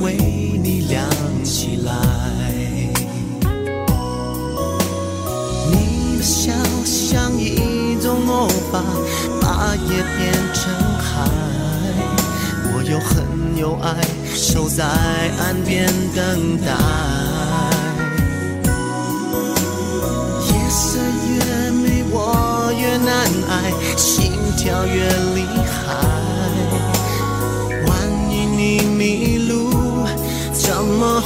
为你亮起来，你的笑像一种魔法把夜变成海，我有恨有爱，守在岸边等待。夜色越美，我越难挨，心跳越厉害。万一你迷路，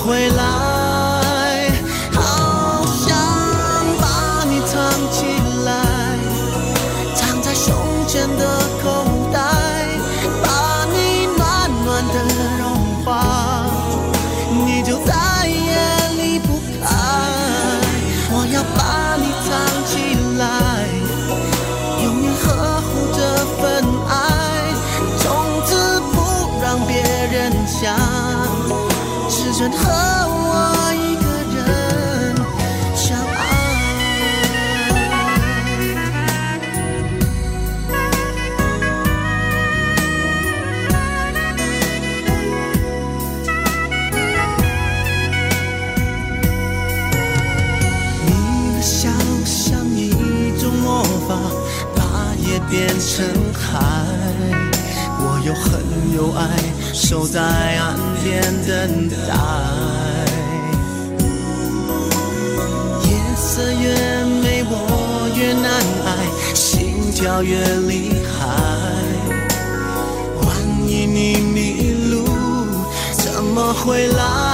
未来？有爱。守在岸边等待，夜色越美，我越难挨，心跳越厉害。万一你迷路，怎么回来？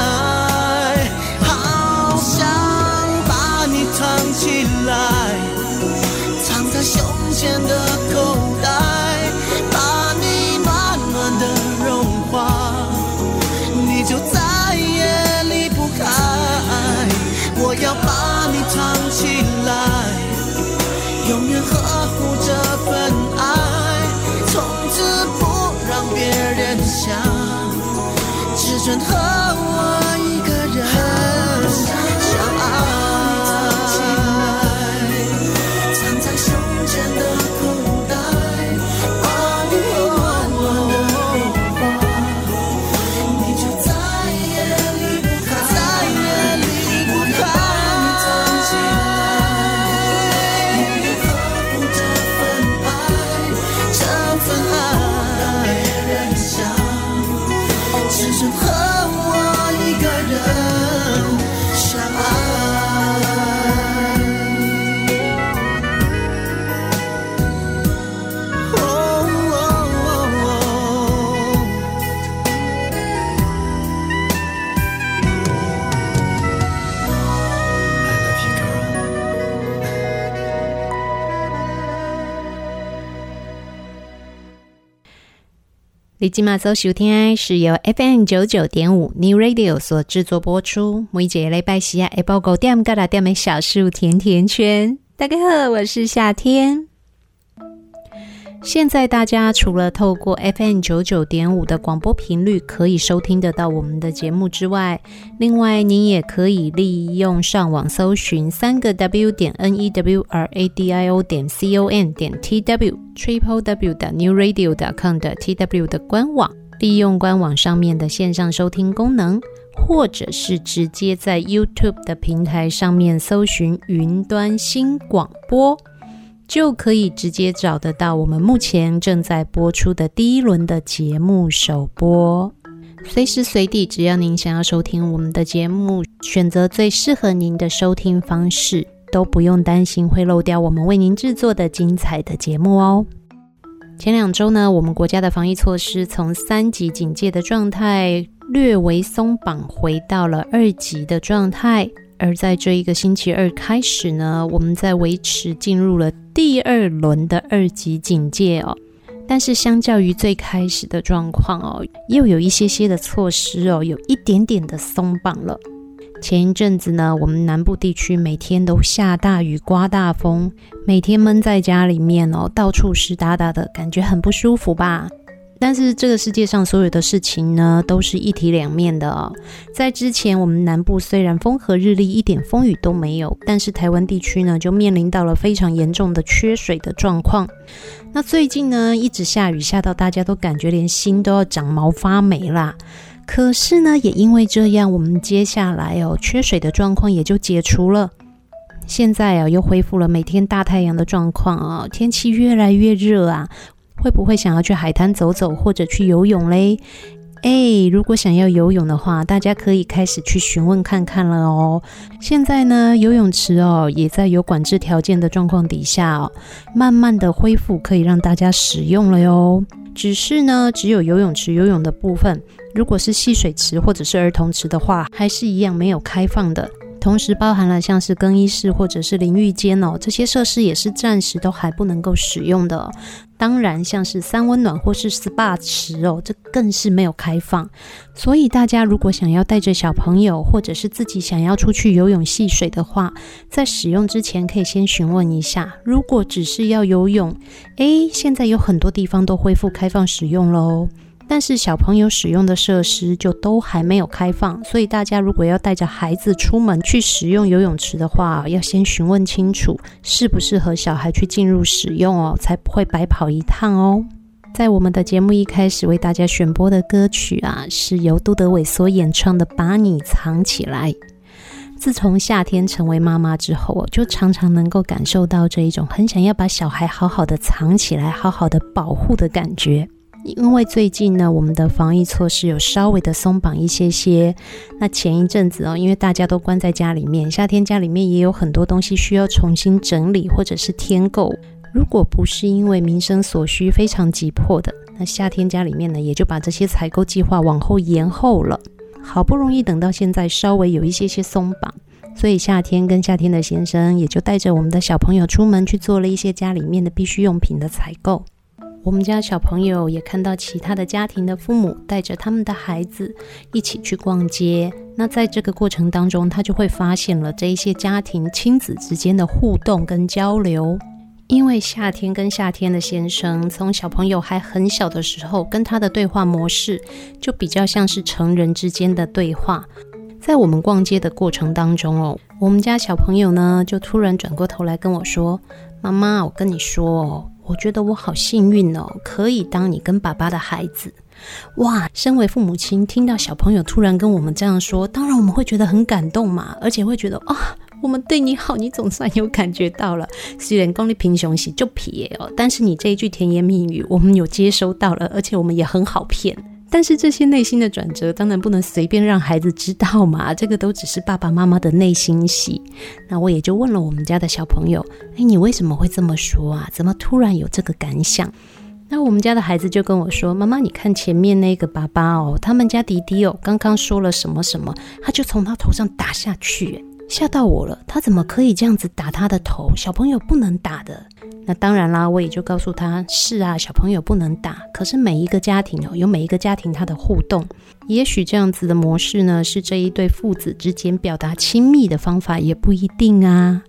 身后李金马走收听是由 FM 九九点五 New Radio 所制作播出。每一个礼拜四啊，下午五点到六点的小树甜甜圈。大家好，我是夏天。现在大家除了透过 FM 九九点五的广播频率可以收听得到我们的节目之外，另外您也可以利用上网搜寻三个 W 点 N E W R A D I O 点 C O M 点 T W Triple W 的 New Radio 点 com 的 T W 的官网，利用官网上面的线上收听功能，或者是直接在 YouTube 的平台上面搜寻云端新广播。就可以直接找得到我们目前正在播出的第一轮的节目首播。随时随地，只要您想要收听我们的节目，选择最适合您的收听方式，都不用担心会漏掉我们为您制作的精彩的节目哦。前两周呢，我们国家的防疫措施从三级警戒的状态略微松绑，回到了二级的状态。而在这一个星期二开始呢，我们在维持进入了第二轮的二级警戒哦。但是相较于最开始的状况哦，又有一些些的措施哦，有一点点的松绑了。前一阵子呢，我们南部地区每天都下大雨、刮大风，每天闷在家里面哦，到处湿哒哒的感觉很不舒服吧。但是这个世界上所有的事情呢，都是一体两面的哦。在之前，我们南部虽然风和日丽，一点风雨都没有，但是台湾地区呢，就面临到了非常严重的缺水的状况。那最近呢，一直下雨，下到大家都感觉连心都要长毛发霉啦。可是呢，也因为这样，我们接下来哦，缺水的状况也就解除了。现在啊，又恢复了每天大太阳的状况啊，天气越来越热啊。会不会想要去海滩走走，或者去游泳嘞？诶，如果想要游泳的话，大家可以开始去询问看看了哦。现在呢，游泳池哦也在有管制条件的状况底下哦，慢慢的恢复，可以让大家使用了哟。只是呢，只有游泳池游泳的部分，如果是戏水池或者是儿童池的话，还是一样没有开放的。同时包含了像是更衣室或者是淋浴间哦，这些设施也是暂时都还不能够使用的。当然，像是三温暖或是 SPA 池哦，这更是没有开放。所以大家如果想要带着小朋友，或者是自己想要出去游泳戏水的话，在使用之前可以先询问一下。如果只是要游泳，诶，现在有很多地方都恢复开放使用喽。但是小朋友使用的设施就都还没有开放，所以大家如果要带着孩子出门去使用游泳池的话，要先询问清楚适不适合小孩去进入使用哦，才不会白跑一趟哦。在我们的节目一开始为大家选播的歌曲啊，是由杜德伟所演唱的《把你藏起来》。自从夏天成为妈妈之后，我就常常能够感受到这一种很想要把小孩好好的藏起来、好好的保护的感觉。因为最近呢，我们的防疫措施有稍微的松绑一些些。那前一阵子哦，因为大家都关在家里面，夏天家里面也有很多东西需要重新整理或者是添购。如果不是因为民生所需非常急迫的，那夏天家里面呢，也就把这些采购计划往后延后了。好不容易等到现在稍微有一些些松绑，所以夏天跟夏天的先生也就带着我们的小朋友出门去做了一些家里面的必需用品的采购。我们家小朋友也看到其他的家庭的父母带着他们的孩子一起去逛街，那在这个过程当中，他就会发现了这一些家庭亲子之间的互动跟交流。因为夏天跟夏天的先生从小朋友还很小的时候，跟他的对话模式就比较像是成人之间的对话。在我们逛街的过程当中哦，我们家小朋友呢就突然转过头来跟我说：“妈妈，我跟你说哦。”我觉得我好幸运哦，可以当你跟爸爸的孩子。哇，身为父母亲，听到小朋友突然跟我们这样说，当然我们会觉得很感动嘛，而且会觉得啊、我们对你好，你总算有感觉到了。虽然功力平雄喜就撇哦，但是你这一句甜言蜜语，我们有接收到了，而且我们也很好骗。但是这些内心的转折，当然不能随便让孩子知道嘛。这个都只是爸爸妈妈的内心戏。那我也就问了我们家的小朋友：“哎，你为什么会这么说啊？怎么突然有这个感想？”那我们家的孩子就跟我说：“妈妈，你看前面那个爸爸哦，他们家弟弟哦，刚刚说了什么什么，他就从他头上打下去。”吓到我了，他怎么可以这样子打他的头？小朋友不能打的。那当然啦，我也就告诉他，是啊，小朋友不能打。可是每一个家庭哦，有每一个家庭他的互动，也许这样子的模式呢，是这一对父子之间表达亲密的方法，也不一定啊。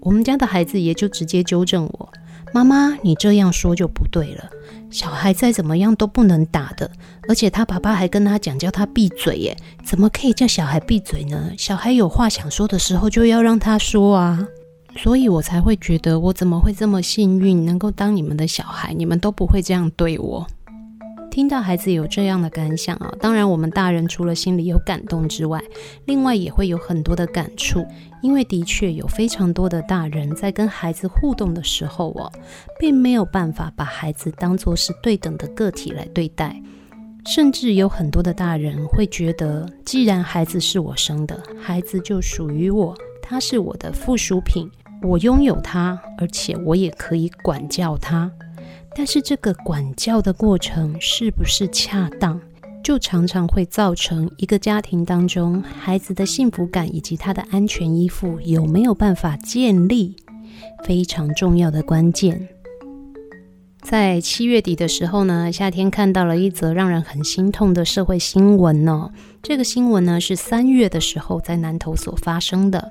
我们家的孩子也就直接纠正我：“妈妈，你这样说就不对了。小孩再怎么样都不能打的，而且他爸爸还跟他讲，叫他闭嘴耶，怎么可以叫小孩闭嘴呢？小孩有话想说的时候，就要让他说啊。”所以我才会觉得，我怎么会这么幸运，能够当你们的小孩，你们都不会这样对我。听到孩子有这样的感想啊，当然我们大人除了心里有感动之外，另外也会有很多的感触，因为的确有非常多的大人在跟孩子互动的时候哦，并没有办法把孩子当作是对等的个体来对待，甚至有很多的大人会觉得，既然孩子是我生的，孩子就属于我，他是我的附属品。我拥有他，而且我也可以管教他。但是这个管教的过程是不是恰当，就常常会造成一个家庭当中孩子的幸福感以及他的安全依附有没有办法建立，非常重要的关键。在七月底的时候呢，夏天看到了一则让人很心痛的社会新闻哦。这个新闻呢是三月的时候在南投所发生的。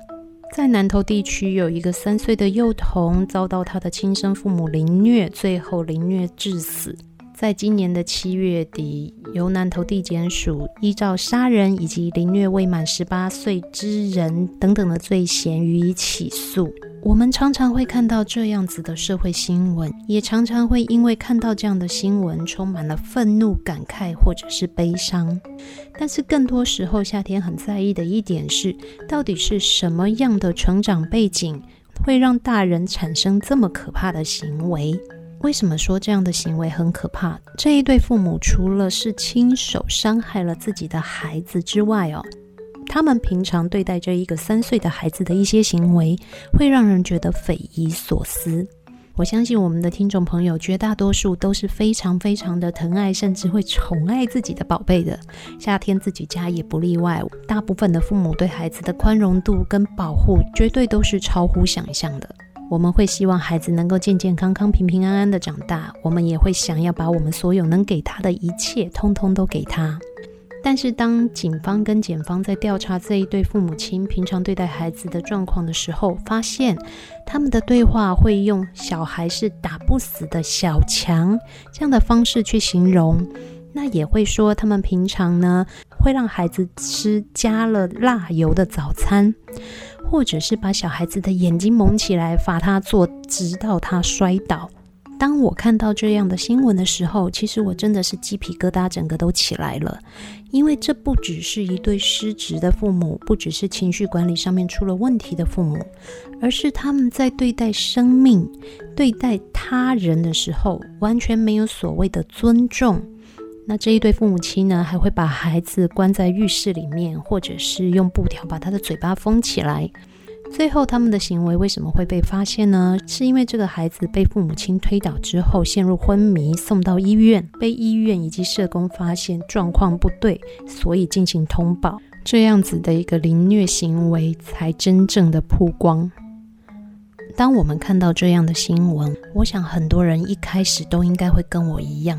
在南投地区，有一个三岁的幼童遭到他的亲生父母凌虐，最后凌虐致死。在今年的七月底，由南投地检署依照杀人以及凌虐未满十八岁之人等等的罪嫌予以起诉。我们常常会看到这样子的社会新闻，也常常会因为看到这样的新闻，充满了愤怒、感慨或者是悲伤。但是更多时候，夏天很在意的一点是，到底是什么样的成长背景，会让大人产生这么可怕的行为？为什么说这样的行为很可怕？这一对父母除了是亲手伤害了自己的孩子之外，哦。他们平常对待这一个三岁的孩子的一些行为，会让人觉得匪夷所思。我相信我们的听众朋友绝大多数都是非常非常的疼爱，甚至会宠爱自己的宝贝的。夏天自己家也不例外。大部分的父母对孩子的宽容度跟保护，绝对都是超乎想象的。我们会希望孩子能够健健康康、平平安安的长大，我们也会想要把我们所有能给他的一切，通通都给他。但是，当警方跟检方在调查这一对父母亲平常对待孩子的状况的时候，发现他们的对话会用“小孩是打不死的小强”这样的方式去形容。那也会说，他们平常呢会让孩子吃加了辣油的早餐，或者是把小孩子的眼睛蒙起来，罚他做，直到他摔倒。当我看到这样的新闻的时候，其实我真的是鸡皮疙瘩整个都起来了，因为这不只是一对失职的父母，不只是情绪管理上面出了问题的父母，而是他们在对待生命、对待他人的时候，完全没有所谓的尊重。那这一对父母亲呢，还会把孩子关在浴室里面，或者是用布条把他的嘴巴封起来。最后，他们的行为为什么会被发现呢？是因为这个孩子被父母亲推倒之后陷入昏迷，送到医院，被医院以及社工发现状况不对，所以进行通报，这样子的一个凌虐行为才真正的曝光。当我们看到这样的新闻，我想很多人一开始都应该会跟我一样，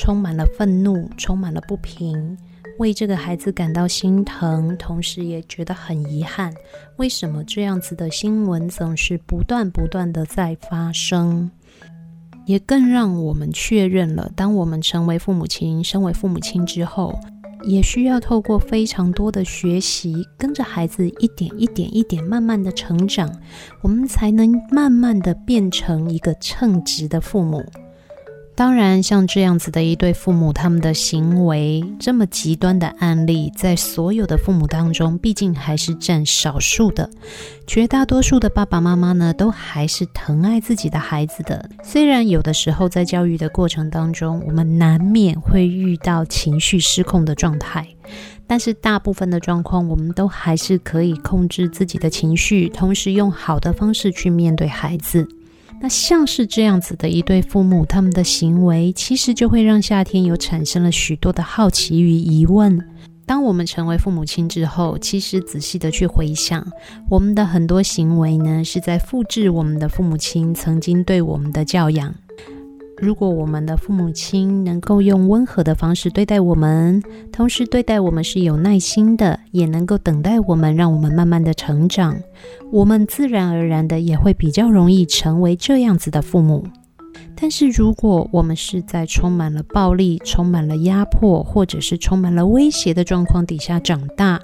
充满了愤怒，充满了不平。为这个孩子感到心疼，同时也觉得很遗憾。为什么这样子的新闻总是不断不断的在发生？也更让我们确认了，当我们成为父母亲、身为父母亲之后，也需要透过非常多的学习，跟着孩子一点一点一点慢慢的成长，我们才能慢慢的变成一个称职的父母。当然，像这样子的一对父母，他们的行为这么极端的案例，在所有的父母当中，毕竟还是占少数的。绝大多数的爸爸妈妈呢，都还是疼爱自己的孩子的。虽然有的时候在教育的过程当中，我们难免会遇到情绪失控的状态，但是大部分的状况，我们都还是可以控制自己的情绪，同时用好的方式去面对孩子。那像是这样子的一对父母，他们的行为其实就会让夏天有产生了许多的好奇与疑问：当我们成为父母亲之后，其实仔细的去回想，我们的很多行为呢，是在复制我们的父母亲曾经对我们的教养。如果我们的父母亲能够用温和的方式对待我们，同时对待我们是有耐心的，也能够等待我们，让我们慢慢的成长，我们自然而然的也会比较容易成为这样子的父母。但是如果我们是在充满了暴力、充满了压迫，或者是充满了威胁的状况底下长大，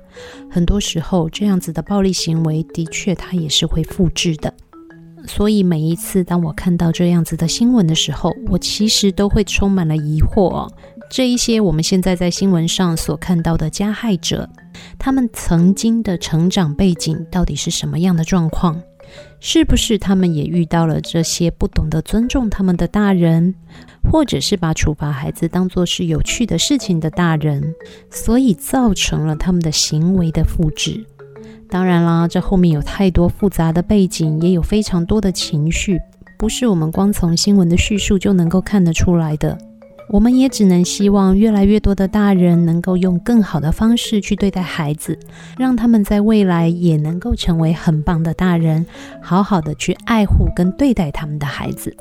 很多时候这样子的暴力行为的确它也是会复制的。所以每一次当我看到这样子的新闻的时候，我其实都会充满了疑惑哦。这一些我们现在在新闻上所看到的加害者，他们曾经的成长背景到底是什么样的状况？是不是他们也遇到了这些不懂得尊重他们的大人，或者是把处罚孩子当作是有趣的事情的大人，所以造成了他们的行为的复制？当然啦，这后面有太多复杂的背景，也有非常多的情绪，不是我们光从新闻的叙述就能够看得出来的。我们也只能希望越来越多的大人能够用更好的方式去对待孩子，让他们在未来也能够成为很棒的大人，好好的去爱护跟对待他们的孩子，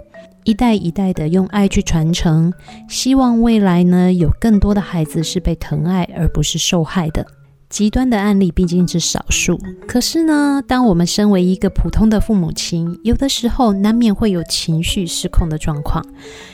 一代一代的用爱去传承，希望未来呢，有更多的孩子是被疼爱而不是受害的。极端的案例毕竟是少数，可是呢，当我们身为一个普通的父母亲，有的时候难免会有情绪失控的状况，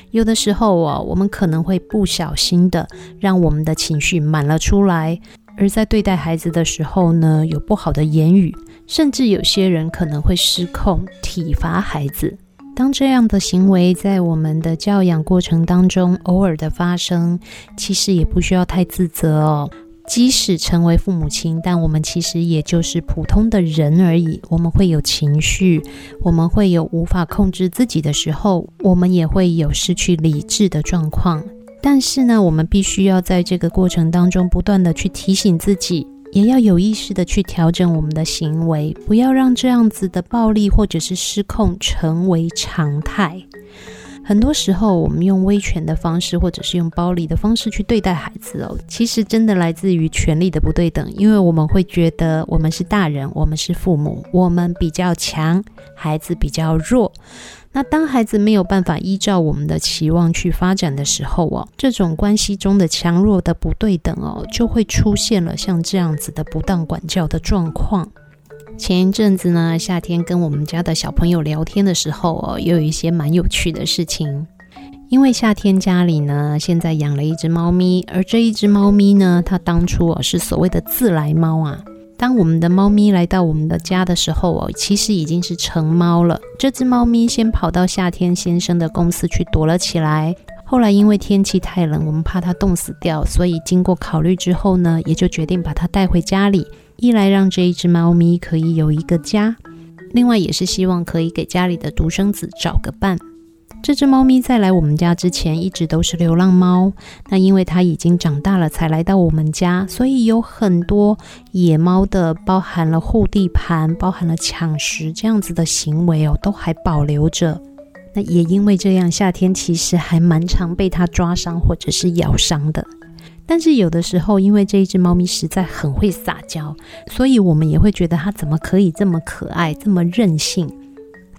有的时候哦，我们可能会不小心的让我们的情绪满了出来，而在对待孩子的时候呢，有不好的言语，甚至有些人可能会失控体罚孩子。当这样的行为在我们的教养过程当中偶尔的发生，其实也不需要太自责哦。即使成为父母亲，但我们其实也就是普通的人而已。我们会有情绪，我们会有无法控制自己的时候，我们也会有失去理智的状况。但是呢，我们必须要在这个过程当中不断地去提醒自己，也要有意识地去调整我们的行为，不要让这样子的暴力或者是失控成为常态。很多时候，我们用威权的方式，或者是用暴力的方式去对待孩子哦，其实真的来自于权力的不对等。因为我们会觉得我们是大人，我们是父母，我们比较强，孩子比较弱。那当孩子没有办法依照我们的期望去发展的时候哦，这种关系中的强弱的不对等哦，就会出现了像这样子的不当管教的状况。前一阵子呢，夏天跟我们家的小朋友聊天的时候哦，也有一些蛮有趣的事情。因为夏天家里呢，现在养了一只猫咪，而这一只猫咪呢，它当初哦是所谓的自来猫啊。当我们的猫咪来到我们的家的时候哦，其实已经是成猫了。这只猫咪先跑到夏天先生的公司去躲了起来。后来因为天气太冷，我们怕它冻死掉，所以经过考虑之后呢，也就决定把它带回家里。一来让这一只猫咪可以有一个家，另外也是希望可以给家里的独生子找个伴。这只猫咪在来我们家之前一直都是流浪猫，那因为它已经长大了才来到我们家，所以有很多野猫的，包含了护地盘、包含了抢食这样子的行为哦，都还保留着。那也因为这样，夏天其实还蛮常被它抓伤或者是咬伤的。但是有的时候，因为这一只猫咪实在很会撒娇，所以我们也会觉得它怎么可以这么可爱，这么任性。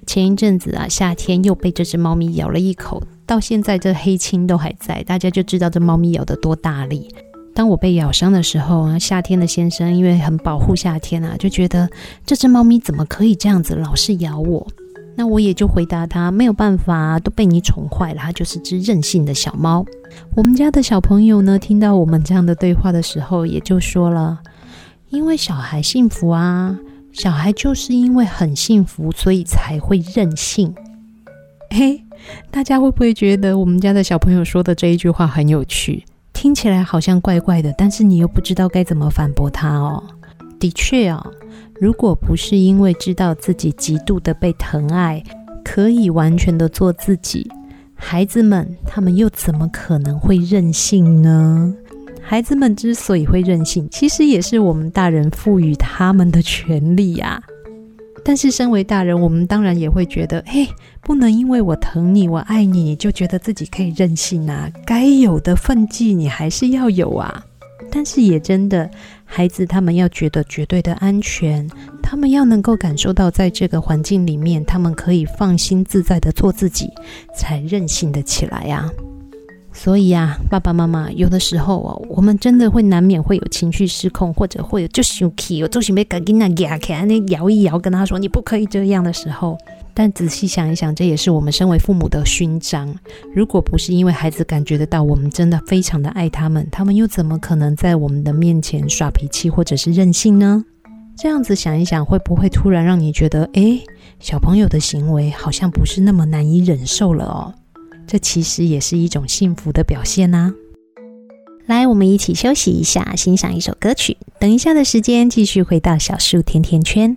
前一阵子啊，夏天又被这只猫咪咬了一口，到现在这黑青都还在，大家就知道这猫咪咬得多大力。当我被咬伤的时候啊，夏天的先生因为很保护夏天啊，就觉得这只猫咪怎么可以这样子老是咬我？那我也就回答他，没有办法，都被你宠坏了，它就是只任性的小猫。我们家的小朋友呢，听到我们这样的对话的时候，也就说了，因为小孩幸福啊，小孩就是因为很幸福，所以才会任性。嘿，大家会不会觉得我们家的小朋友说的这一句话很有趣？听起来好像怪怪的，但是你又不知道该怎么反驳他哦。的确哦。如果不是因为知道自己极度的被疼爱，可以完全的做自己，孩子们他们又怎么可能会任性呢？孩子们之所以会任性，其实也是我们大人赋予他们的权利啊。但是身为大人，我们当然也会觉得，嘿，不能因为我疼你，我爱你，就觉得自己可以任性啊。该有的分际你还是要有啊。但是也真的，孩子他们要觉得绝对的安全，他们要能够感受到在这个环境里面，他们可以放心自在的做自己，才任性的起来呀。所以啊，爸爸妈妈有的时候哦，我们真的会难免会有情绪失控，或者会有就生气，我就准备赶紧那压开，那摇一摇，跟他说你不可以这样的时候。但仔细想一想，这也是我们身为父母的勋章。如果不是因为孩子感觉得到我们真的非常的爱他们，他们又怎么可能在我们的面前耍脾气或者是任性呢？这样子想一想，会不会突然让你觉得，诶，小朋友的行为好像不是那么难以忍受了哦？这其实也是一种幸福的表现呐。来，我们一起休息一下，欣赏一首歌曲。等一下的时间，继续回到小树甜甜圈。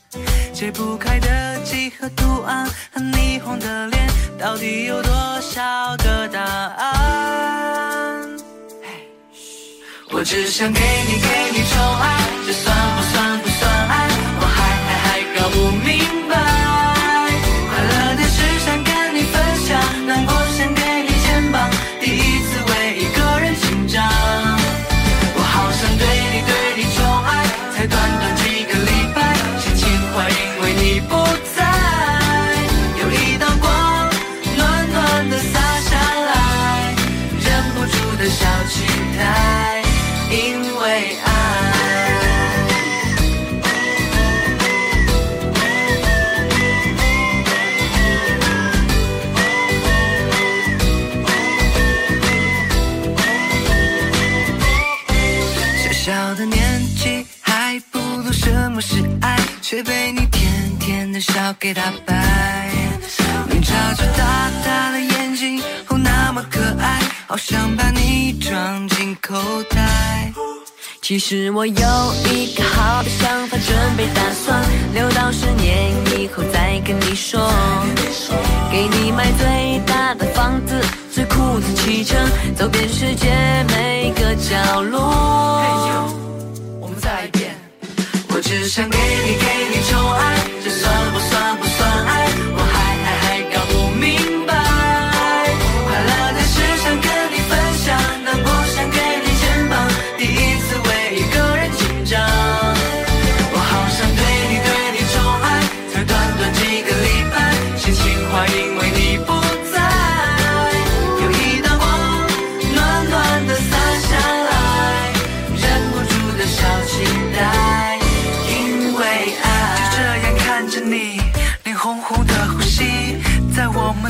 解不开的几何图案和霓虹的脸，到底有多少个答案？我只想给你给你宠爱，这给打败。你眨着大大的眼睛，哦，那么可爱，好想把你装进口袋。其实我有一个好的想法，准备打算留到十年以后再跟你说。给你买最大的房子，最酷的汽车，走遍世界每个角落。我们再来一遍。我只想给你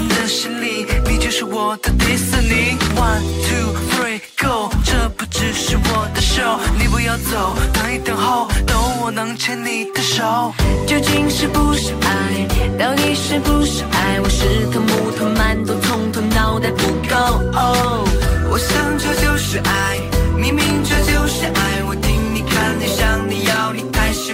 的心里，你就是我的迪士尼。One two three go，这不只是我的 show，你不要走，等一等候，等我能牵你的手。究竟是不是爱？到底是不是爱？我是个木头馒头，葱头脑袋不够。哦，我想这就是爱，明明这就是爱。我听你看你想你要你还是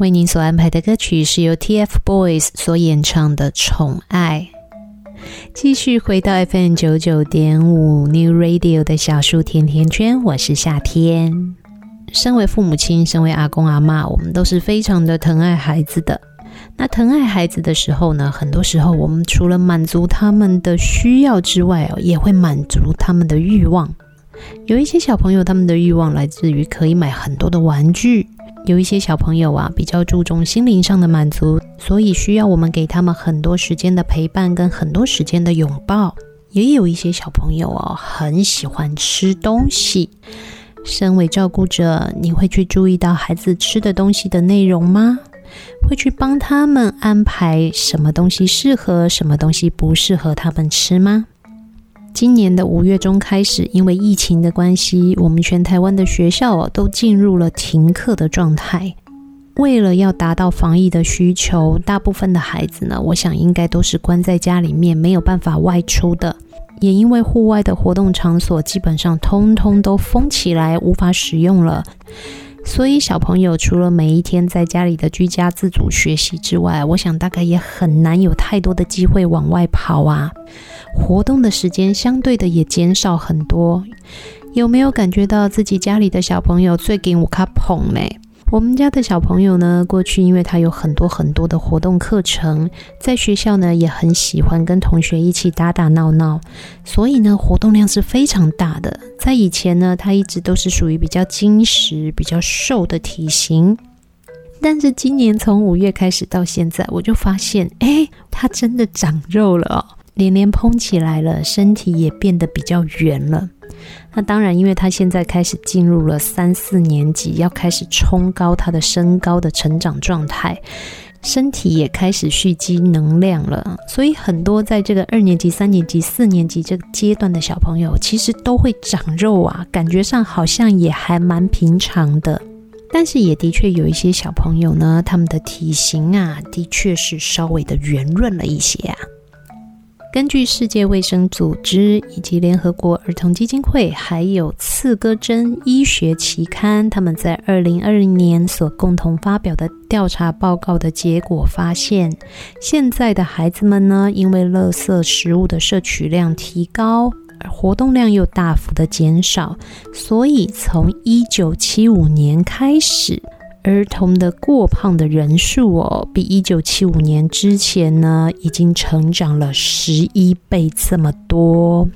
为您所安排的歌曲是由 TFBOYS 所演唱的《宠爱》。继续回到 FM 九九点五 New Radio 的小树甜甜圈，我是夏天。身为父母亲，身为阿公阿嬷，我们都是非常的疼爱孩子的。那疼爱孩子的时候呢，很多时候我们除了满足他们的需要之外哦，也会满足他们的欲望。有一些小朋友，他们的欲望来自于可以买很多的玩具；有一些小朋友啊，比较注重心灵上的满足，所以需要我们给他们很多时间的陪伴跟很多时间的拥抱。也有一些小朋友哦，很喜欢吃东西。身为照顾者，你会去注意到孩子吃的东西的内容吗？会去帮他们安排什么东西适合，什么东西不适合他们吃吗？今年的五月中开始，因为疫情的关系，我们全台湾的学校都进入了停课的状态。为了要达到防疫的需求，大部分的孩子呢，我想应该都是关在家里面，没有办法外出的。也因为户外的活动场所基本上通通都封起来，无法使用了，所以小朋友除了每一天在家里的居家自主学习之外，我想大概也很难有太多的机会往外跑啊，活动的时间相对的也减少很多。有没有感觉到自己家里的小朋友最近有较捧呢？我们家的小朋友呢，过去因为他有很多很多的活动课程，在学校呢也很喜欢跟同学一起打打闹闹，所以呢活动量是非常大的。在以前呢，他一直都是属于比较精实、比较瘦的体型，但是今年从五月开始到现在，我就发现，哎，他真的长肉了哦，脸脸膨起来了，身体也变得比较圆了。那当然，因为他现在开始进入了三四年级，要开始冲高他的身高的成长状态，身体也开始蓄积能量了。所以很多在这个二年级、三年级、四年级这个阶段的小朋友，其实都会长肉啊，感觉上好像也还蛮平常的。但是也的确有一些小朋友呢，他们的体型啊，的确是稍微的圆润了一些啊。根据世界卫生组织以及联合国儿童基金会，还有刺胳针医学期刊，他们在二零二零年所共同发表的调查报告的结果发现，现在的孩子们呢，因为垃圾食物的摄取量提高，而活动量又大幅的减少，所以从一九七五年开始。儿童的过胖的人数哦，比一九七五年之前呢，已经成长了十一倍这么多。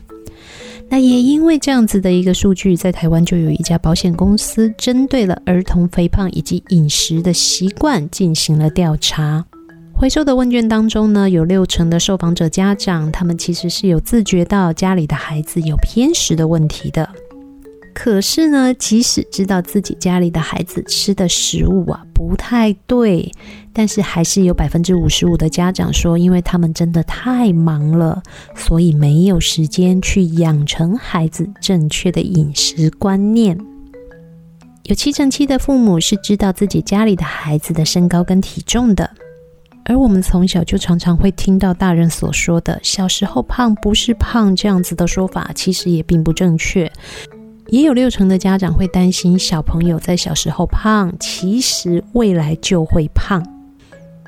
那也因为这样子的一个数据，在台湾就有一家保险公司针对了儿童肥胖以及饮食的习惯进行了调查。回收的问卷当中呢，有六成的受访者家长，他们其实是有自觉到家里的孩子有偏食的问题的。可是呢，即使知道自己家里的孩子吃的食物啊不太对，但是还是有百分之五十五的家长说，因为他们真的太忙了，所以没有时间去养成孩子正确的饮食观念。有七成七的父母是知道自己家里的孩子的身高跟体重的，而我们从小就常常会听到大人所说的“小时候胖不是胖”这样子的说法，其实也并不正确。也有六成的家长会担心小朋友在小时候胖，其实未来就会胖。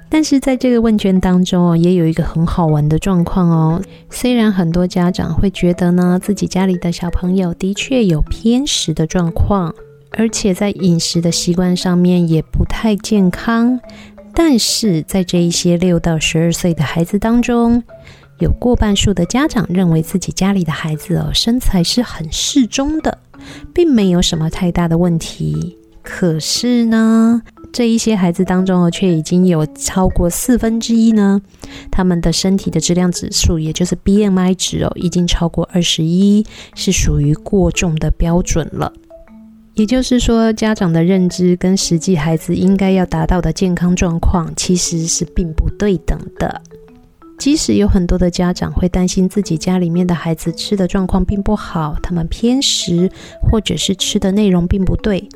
但是在这个问卷当中哦，也有一个很好玩的状况哦。虽然很多家长会觉得呢，自己家里的小朋友的确有偏食的状况，而且在饮食的习惯上面也不太健康，但是在这一些六到十二岁的孩子当中，有过半数的家长认为自己家里的孩子哦，身材是很适中的。并没有什么太大的问题，可是呢，这一些孩子当中哦，却已经有超过四分之一呢，他们的身体的质量指数，也就是 BMI 值哦，已经超过二十一，是属于过重的标准了。也就是说，家长的认知跟实际孩子应该要达到的健康状况，其实是并不对等的。即使有很多的家长会担心自己家里面的孩子吃的状况并不好，他们偏食，或者是吃的内容并不对，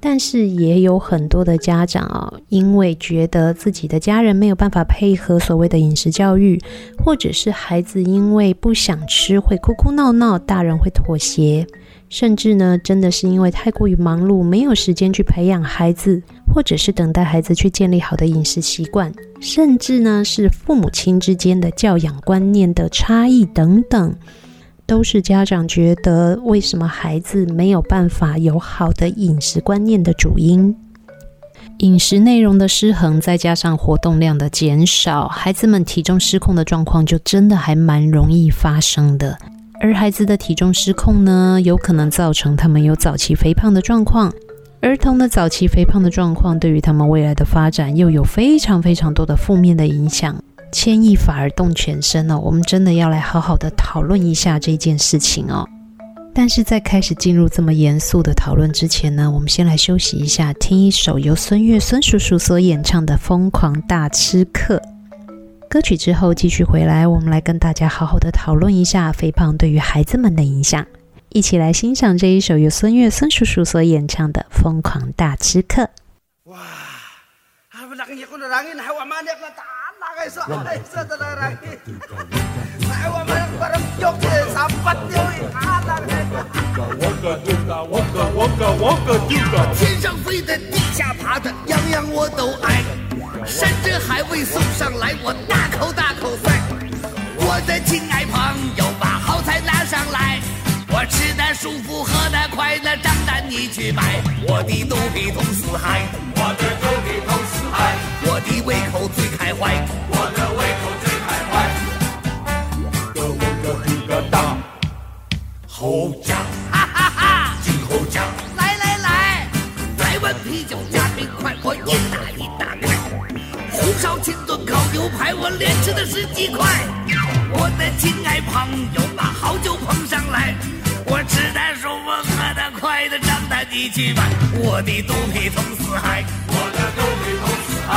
但是也有很多的家长啊，因为觉得自己的家人没有办法配合所谓的饮食教育，或者是孩子因为不想吃会哭哭闹闹，大人会妥协，甚至呢，真的是因为太过于忙碌，没有时间去培养孩子，或者是等待孩子去建立好的饮食习惯，甚至呢，是父母亲之间的教养观念的差异等等，都是家长觉得为什么孩子没有办法有好的饮食观念的主因。饮食内容的失衡，再加上活动量的减少，孩子们体重失控的状况就真的还蛮容易发生的。而孩子的体重失控呢，有可能造成他们有早期肥胖的状况。儿童的早期肥胖的状况，对于他们未来的发展又有非常非常多的负面的影响。牵一发而动全身哦，我们真的要来好好的讨论一下这件事情哦。但是在开始进入这么严肃的讨论之前呢，我们先来休息一下，听一首由孙悦孙叔叔所演唱的《疯狂大吃客》。歌曲之后继续回来，我们来跟大家好好的讨论一下肥胖对于孩子们的影响。一起来欣赏这一首由孙悦孙叔叔所演唱的《疯狂大吃客》。哇！天上飞的，地下爬的，样样我都爱。山珍海味送上来，我大口大口塞。我的亲爱朋友，把好菜拿上来，我吃的舒服，喝的快乐，账单你去买。我的肚皮痛死嗨，我的肚皮痛死嗨，我的胃口最开怀，我的胃口最开怀。个我个一个大后将，哈哈哈，金后将。来来来，来碗啤酒加冰块，我一打一大块。红烧清炖烤牛排，我连吃的十几块。我的亲爱朋友，把好酒捧上来，我吃的舒服，喝的快的，张单你去买。我的肚皮痛死嗨，我的肚皮痛死嗨，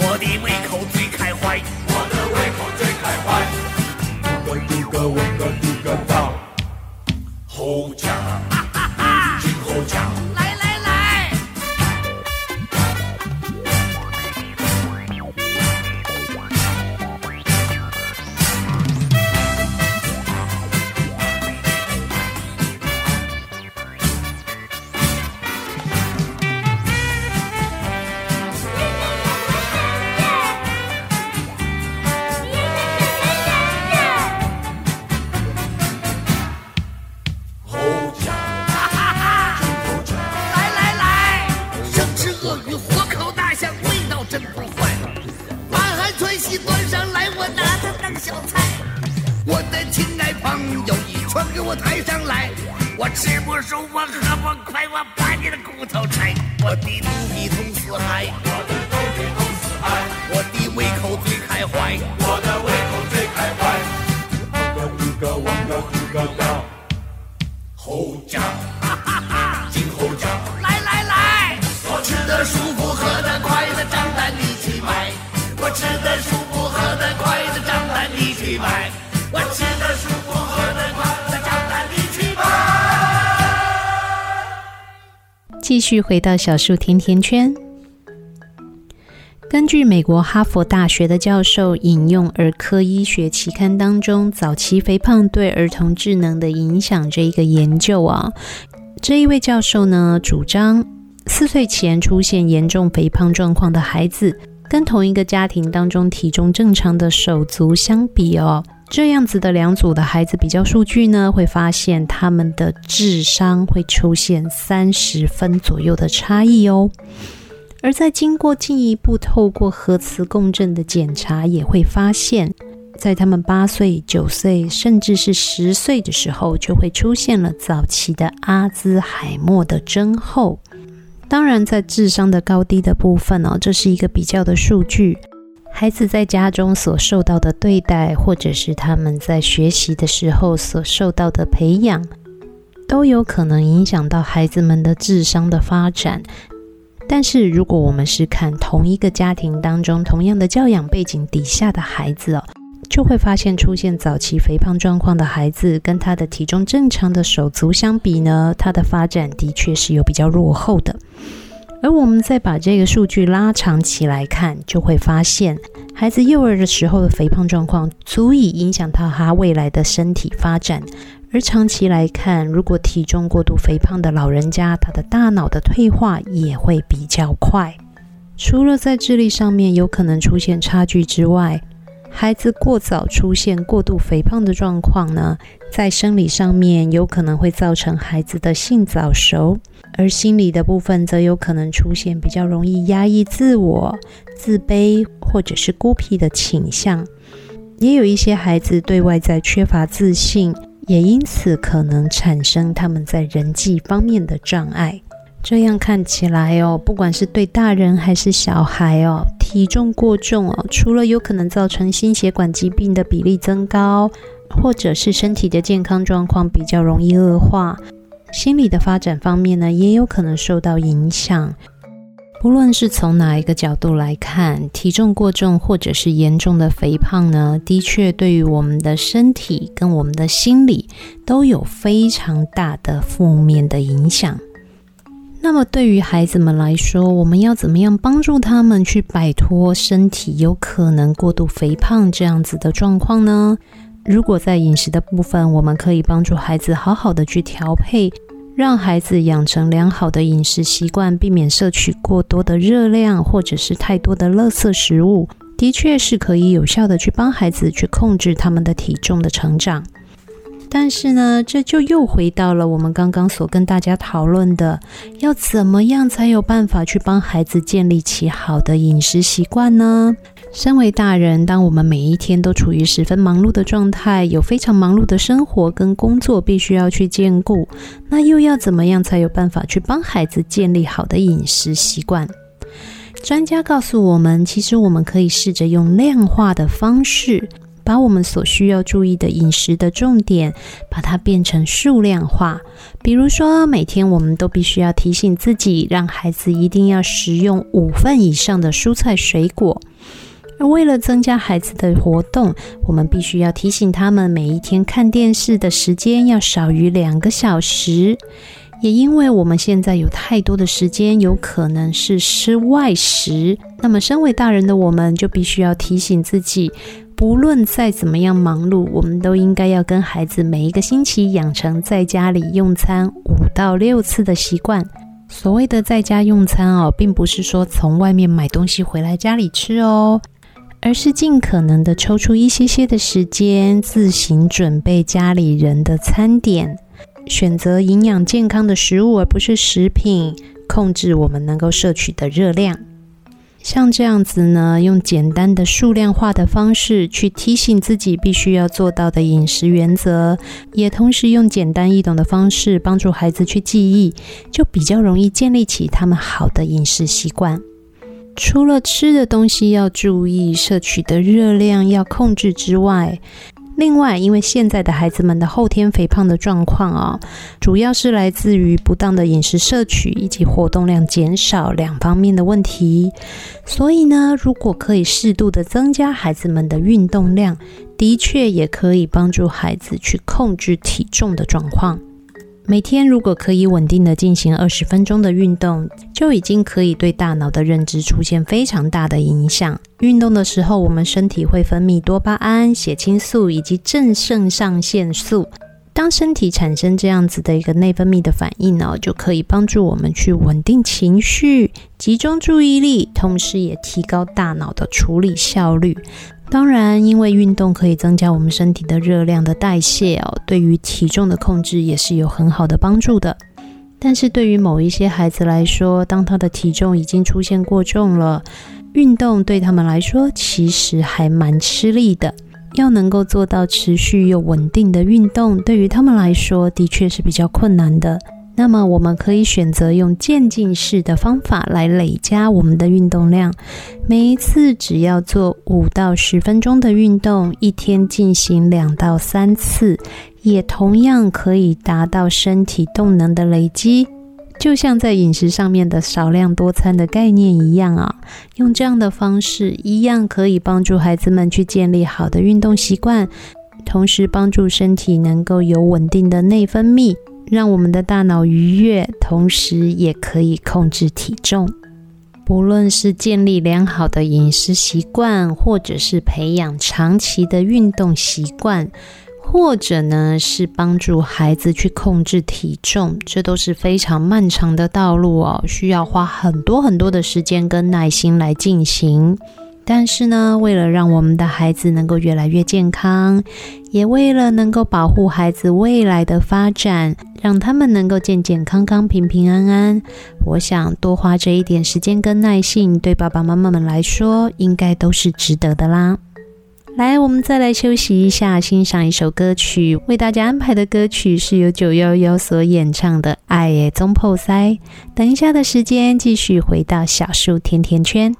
我的胃口最开怀，我的胃口最开怀。个一个我个一个大后将，继续回到小树甜甜圈。根据美国哈佛大学的教授引用儿科医学期刊当中早期肥胖对儿童智能的影响这一个研究啊，这一位教授呢主张，四岁前出现严重肥胖状况的孩子，跟同一个家庭当中体重正常的手足相比哦。这样子的两组的孩子比较数据呢，会发现他们的智商会出现三十分左右的差异哦。而在经过进一步透过核磁共振的检查，也会发现，在他们八岁、九岁，甚至是十岁的时候，就会出现了早期的阿兹海默的症候。当然，在智商的高低的部分哦，这是一个比较的数据。孩子在家中所受到的对待，或者是他们在学习的时候所受到的培养，都有可能影响到孩子们的智商的发展。但是，如果我们是看同一个家庭当中同样的教养背景底下的孩子哦，就会发现出现早期肥胖状况的孩子，跟他的体重正常的手足相比呢，他的发展的确是有比较落后的。而我们再把这个数据拉长起来看，就会发现，孩子幼儿的时候的肥胖状况足以影响到他未来的身体发展，而长期来看，如果体重过度肥胖的老人家，他的大脑的退化也会比较快。除了在智力上面有可能出现差距之外，孩子过早出现过度肥胖的状况呢，在生理上面有可能会造成孩子的性早熟，而心理的部分则有可能出现比较容易压抑自我、自卑或者是孤僻的倾向。也有一些孩子对外在缺乏自信，也因此可能产生他们在人际方面的障碍。这样看起来哦，不管是对大人还是小孩哦，体重过重哦，除了有可能造成心血管疾病的比例增高，或者是身体的健康状况比较容易恶化，心理的发展方面呢，也有可能受到影响。不论是从哪一个角度来看，体重过重或者是严重的肥胖呢，的确对于我们的身体跟我们的心理都有非常大的负面的影响。那么对于孩子们来说，我们要怎么样帮助他们去摆脱身体有可能过度肥胖这样子的状况呢？如果在饮食的部分，我们可以帮助孩子好好的去调配，让孩子养成良好的饮食习惯，避免摄取过多的热量或者是太多的垃圾食物，的确是可以有效的去帮孩子去控制他们的体重的成长。但是呢，这就又回到了我们刚刚所跟大家讨论的，要怎么样才有办法去帮孩子建立起好的饮食习惯呢？身为大人，当我们每一天都处于十分忙碌的状态，有非常忙碌的生活跟工作必须要去兼顾，那又要怎么样才有办法去帮孩子建立好的饮食习惯？专家告诉我们，其实我们可以试着用量化的方式。把我们所需要注意的饮食的重点，把它变成数量化。比如说，每天我们都必须要提醒自己，让孩子一定要食用五份以上的蔬菜水果。而为了增加孩子的活动，我们必须要提醒他们，每一天看电视的时间要少于两个小时。也因为我们现在有太多的时间，有可能是吃外食，那么身为大人的我们，就必须要提醒自己。不论再怎么样忙碌，我们都应该要跟孩子每一个星期养成在家里用餐五到六次的习惯。所谓的在家用餐哦，并不是说从外面买东西回来家里吃哦，而是尽可能的抽出一些些的时间，自行准备家里人的餐点，选择营养健康的食物，而不是食品，控制我们能够摄取的热量。像这样子呢，用简单的数量化的方式去提醒自己必须要做到的饮食原则，也同时用简单易懂的方式帮助孩子去记忆，就比较容易建立起他们好的饮食习惯。除了吃的东西要注意，摄取的热量要控制之外，另外，因为现在的孩子们的后天肥胖的状况啊，主要是来自于不当的饮食摄取以及活动量减少两方面的问题。所以呢，如果可以适度的增加孩子们的运动量，的确也可以帮助孩子去控制体重的状况。每天如果可以稳定的进行二十分钟的运动，就已经可以对大脑的认知出现非常大的影响。运动的时候，我们身体会分泌多巴胺、血清素以及正肾上腺素。当身体产生这样子的一个内分泌的反应呢，就可以帮助我们去稳定情绪、集中注意力，同时也提高大脑的处理效率。当然，因为运动可以增加我们身体的热量的代谢哦，对于体重的控制也是有很好的帮助的。但是对于某一些孩子来说，当他的体重已经出现过重了，运动对他们来说其实还蛮吃力的。要能够做到持续又稳定的运动，对于他们来说的确是比较困难的。那么，我们可以选择用渐进式的方法来累加我们的运动量。每一次只要做五到十分钟的运动，一天进行两到三次，也同样可以达到身体动能的累积。就像在饮食上面的少量多餐的概念一样啊，用这样的方式，一样可以帮助孩子们去建立好的运动习惯，同时帮助身体能够有稳定的内分泌。让我们的大脑愉悦，同时也可以控制体重。不论是建立良好的饮食习惯，或者是培养长期的运动习惯，或者呢是帮助孩子去控制体重，这都是非常漫长的道路哦，需要花很多很多的时间跟耐心来进行。但是呢，为了让我们的孩子能够越来越健康，也为了能够保护孩子未来的发展，让他们能够健健康康、平平安安，我想多花这一点时间跟耐性，对爸爸妈妈们来说，应该都是值得的啦。来，我们再来休息一下，欣赏一首歌曲。为大家安排的歌曲是由九幺幺所演唱的《爱的总铺师》。等一下的时间，继续回到小树甜甜圈。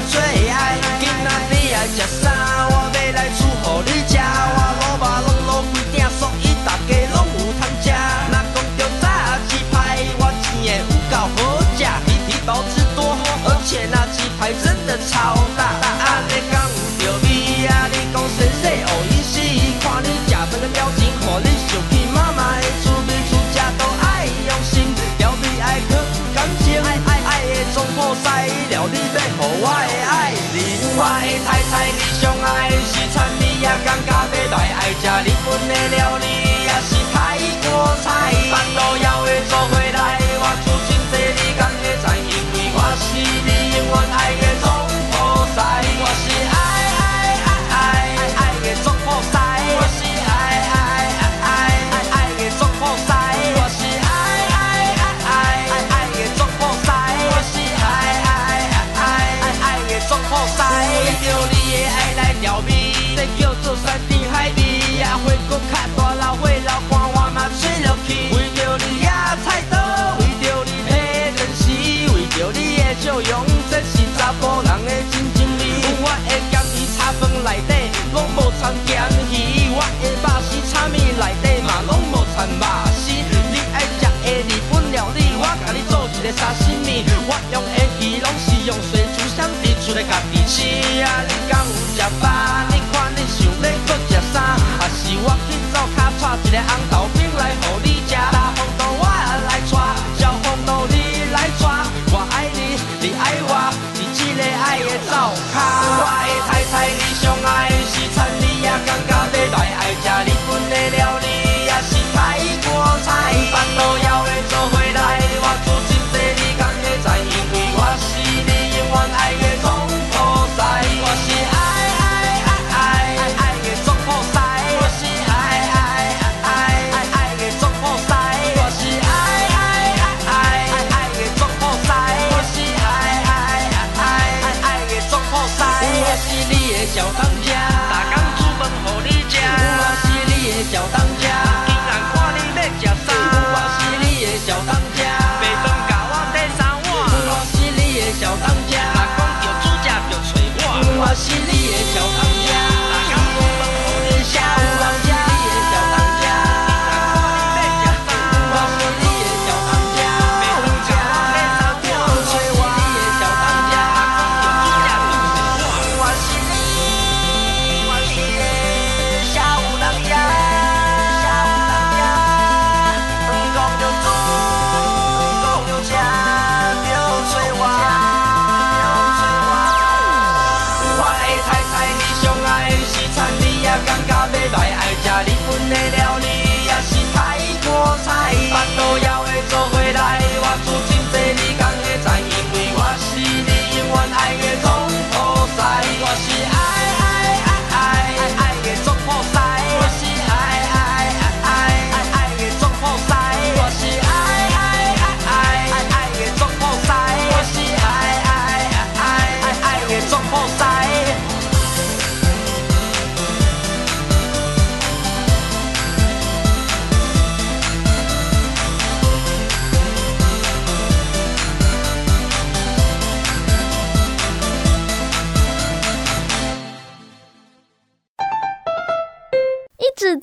最爱。Càng ca về đòi.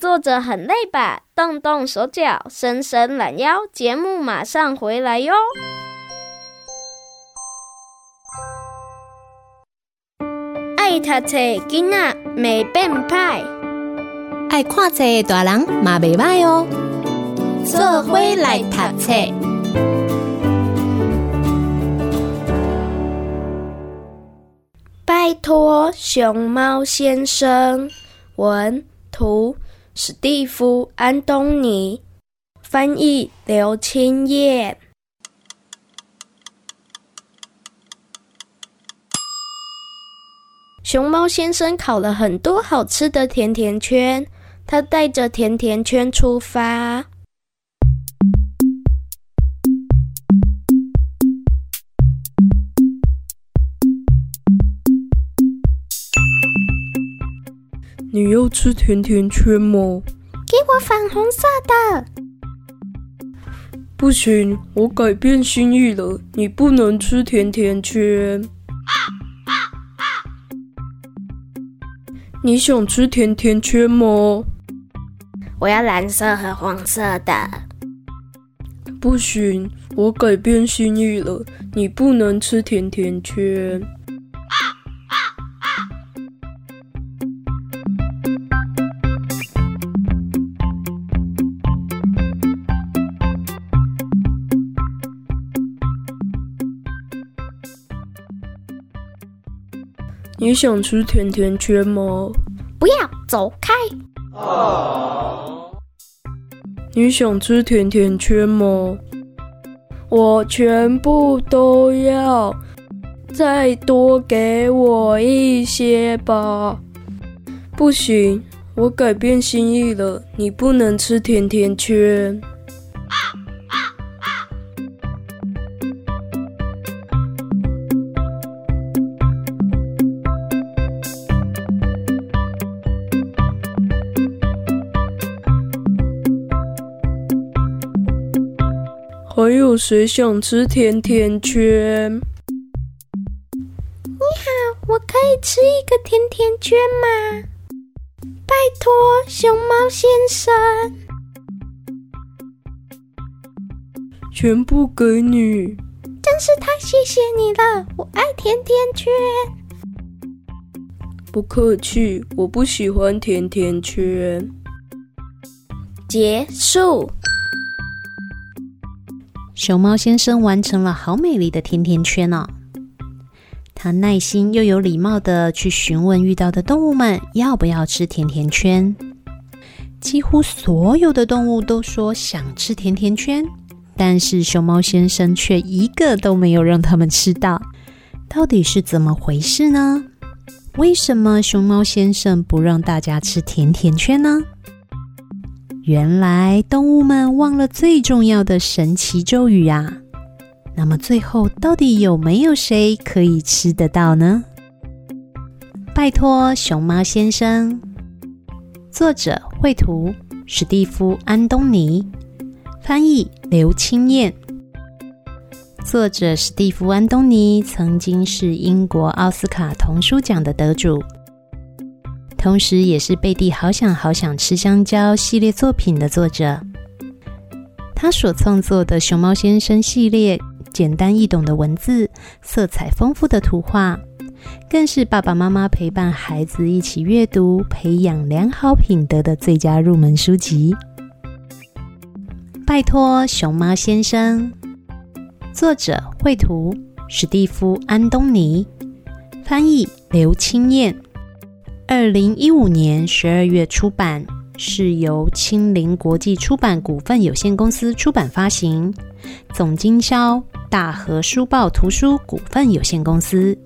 直坐着很累吧？动动手脚，伸伸懒腰，节目马上回来哟！爱读册囡仔袂变歹，爱看册大人嘛袂歹哦。做伙来读册，拜托熊猫先生，文图史蒂夫·安东尼，翻译刘清燕。熊猫先生烤了很多好吃的甜甜圈，他带着甜甜圈出发。你要吃甜甜圈吗？给我粉红色的。不行，我改变心意了，你不能吃甜甜圈。你想吃甜甜圈吗？我要蓝色和黄色的。不行，我改变心意了，你不能吃甜甜圈。你想吃甜甜圈吗？不要，走开！你想吃甜甜圈吗？我全部都要，再多给我一些吧。不行，我改变心意了，你不能吃甜甜圈。谁想吃甜甜圈？你好，我可以吃一个甜甜圈吗？拜托，熊猫先生。全部给你。真是太谢谢你了，我爱甜甜圈。不客气，我不喜欢甜甜圈。结束。熊猫先生完成了好美丽的甜甜圈哦！他耐心又有礼貌的去询问遇到的动物们要不要吃甜甜圈。几乎所有的动物都说想吃甜甜圈，但是熊猫先生却一个都没有让他们吃到。到底是怎么回事呢？为什么熊猫先生不让大家吃甜甜圈呢？原来动物们忘了最重要的神奇咒语啊！那么最后到底有没有谁可以吃得到呢？拜托，熊猫先生。作者绘图：史蒂夫·安东尼，翻译：刘青燕。作者史蒂夫·安东尼曾经是英国奥斯卡童书奖的得主。同时，也是《贝蒂好想好想吃香蕉》系列作品的作者。他所创作的《熊猫先生》系列，简单易懂的文字，色彩丰富的图画，更是爸爸妈妈陪伴孩子一起阅读、培养良好品德的最佳入门书籍。拜托，熊猫先生。作者绘图：史蒂夫·安东尼，翻译：刘青燕。二零一五年十二月出版，是由青林国际出版股份有限公司出版发行，总经销大和书报图书股份有限公司。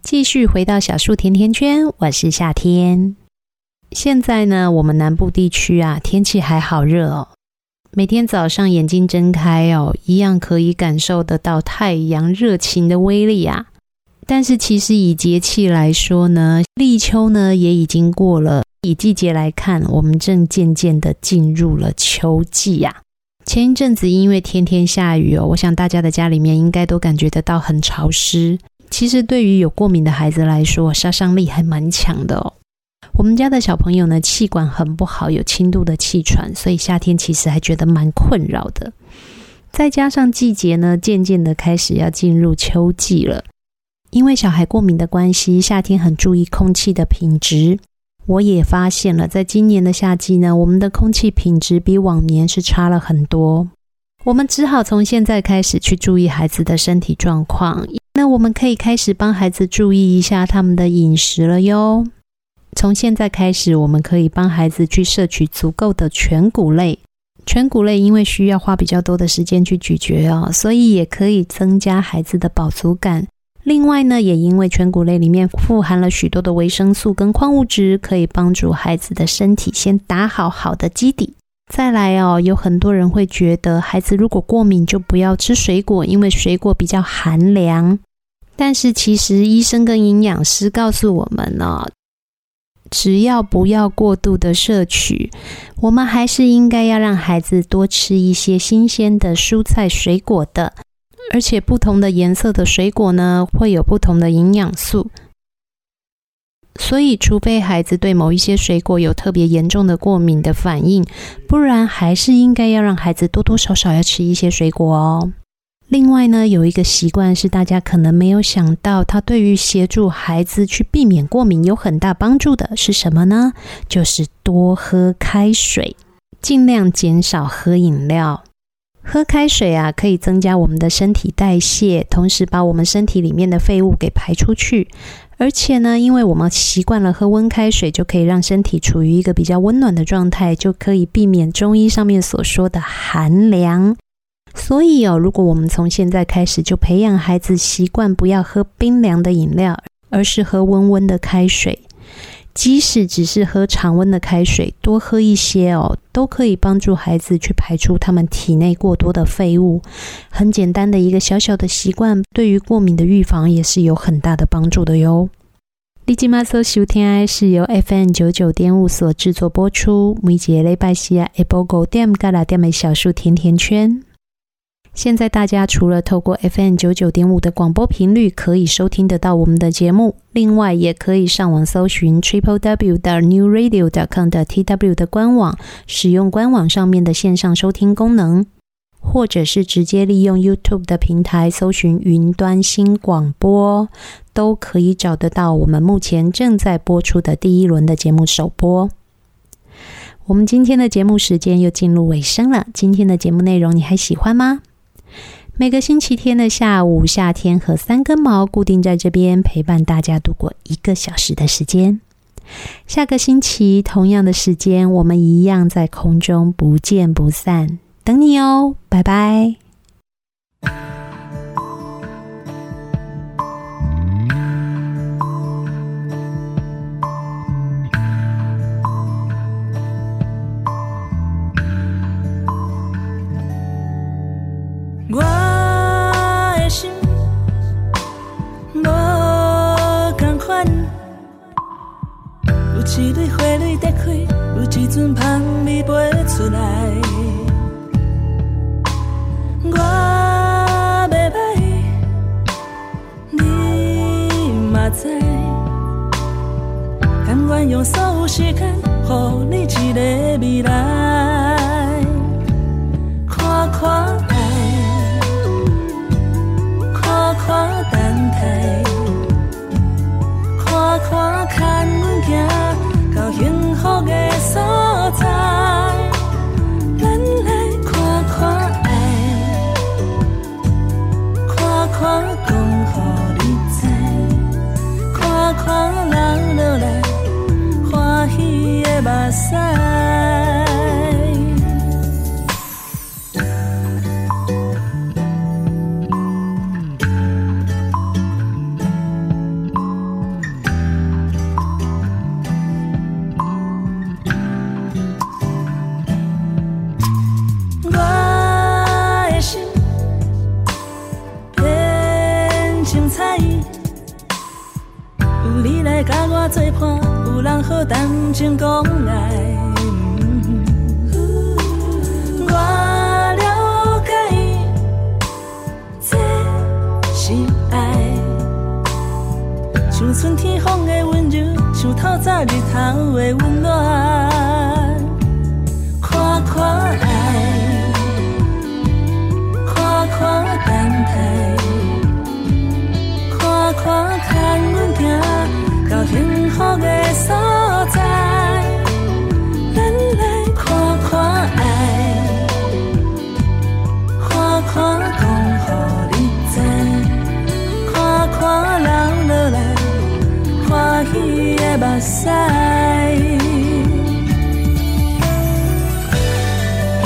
继续回到小树甜甜圈，我是夏天。现在呢，我们南部地区啊，天气还好热哦。每天早上眼睛睁开哦，一样可以感受得到太阳热情的威力啊。但是其实以节气来说呢，立秋呢也已经过了。以季节来看，我们正渐渐的进入了秋季呀。前一阵子因为天天下雨哦，我想大家的家里面应该都感觉得到很潮湿。其实对于有过敏的孩子来说，杀伤力还蛮强的哦。我们家的小朋友呢，气管很不好，有轻度的气喘，所以夏天其实还觉得蛮困扰的。再加上季节呢，渐渐的开始要进入秋季了。因为小孩过敏的关系，夏天很注意空气的品质。我也发现了，在今年的夏季呢，我们的空气品质比往年是差了很多。我们只好从现在开始去注意孩子的身体状况。那我们可以开始帮孩子注意一下他们的饮食了哟。从现在开始，我们可以帮孩子去摄取足够的全谷类。全谷类因为需要花比较多的时间去咀嚼哦，所以也可以增加孩子的饱足感。另外呢，也因为全谷类里面富含了许多的维生素跟矿物质，可以帮助孩子的身体先打好好的基底。再来哦，有很多人会觉得孩子如果过敏就不要吃水果，因为水果比较寒凉。但是其实医生跟营养师告诉我们呢，只要不要过度的摄取，我们还是应该要让孩子多吃一些新鲜的蔬菜水果的。而且不同的颜色的水果呢，会有不同的营养素，所以除非孩子对某一些水果有特别严重的过敏的反应，不然还是应该要让孩子多多少少要吃一些水果哦。另外呢，有一个习惯是大家可能没有想到，它对于协助孩子去避免过敏有很大帮助的是什么呢？就是多喝开水，尽量减少喝饮料。喝开水啊，可以增加我们的身体代谢，同时把我们身体里面的废物给排出去。而且呢，因为我们习惯了喝温开水，就可以让身体处于一个比较温暖的状态，就可以避免中医上面所说的寒凉。所以哦，如果我们从现在开始就培养孩子习惯不要喝冰凉的饮料，而是喝温温的开水。即使只是喝常温的开水，多喝一些哦，都可以帮助孩子去排出他们体内过多的废物。很简单的一个小小的习惯，对于过敏的预防也是有很大的帮助的哟。立即马搜收听是由 FM 九九点五所制作播出，每节礼拜四啊，下晡五点到六点的小树甜甜圈。现在大家除了透过 FM 九九点五的广播频率可以收听得到我们的节目，另外也可以上网搜寻 triple w 的 new radio dot com 的 tw 的官网，使用官网上面的线上收听功能，或者是直接利用 YouTube 的平台搜寻云端新广播，都可以找得到我们目前正在播出的第一轮的节目首播。我们今天的节目时间又进入尾声了，今天的节目内容你还喜欢吗？每个星期天的下午，夏天和三根毛固定在这边陪伴大家度过一个小时的时间。下个星期同样的时间，我们一样在空中不见不散，等你哦，拜拜。我一蕊花蕊在开，有一阵香味飞出来。我袂歹，你嘛知，甘愿用所有时间，予你一个未来。看看爱，看看等待，看看看。福的所在，咱来看看爱，看看讲予你知，看看流落来欢喜的目屎。有人好谈情讲爱，我了解这是爱，像春天风的温柔，像透早日头的温暖。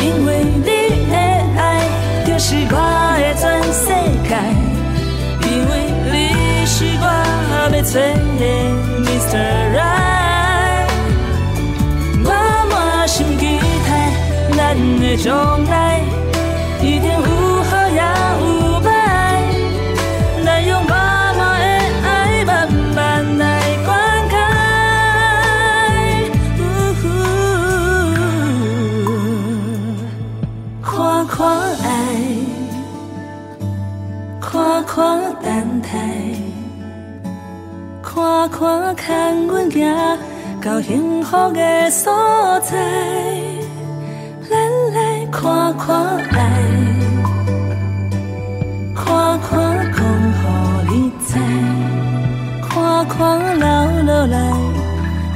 因为你的爱就是我的全世界，因为你是我要找的 Mr. Right，我满心期待咱的将来看看阮行到幸福的所在。咱来看看爱，看看讲予你知，看看流落来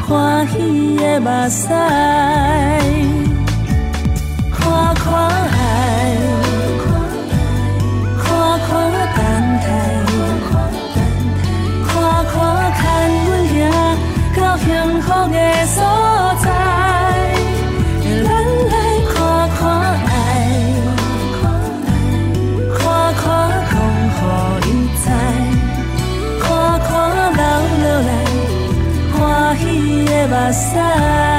欢喜的目屎。幸福的所在。咱来看看爱，看看讲予你知，看看流落来欢喜的目屎。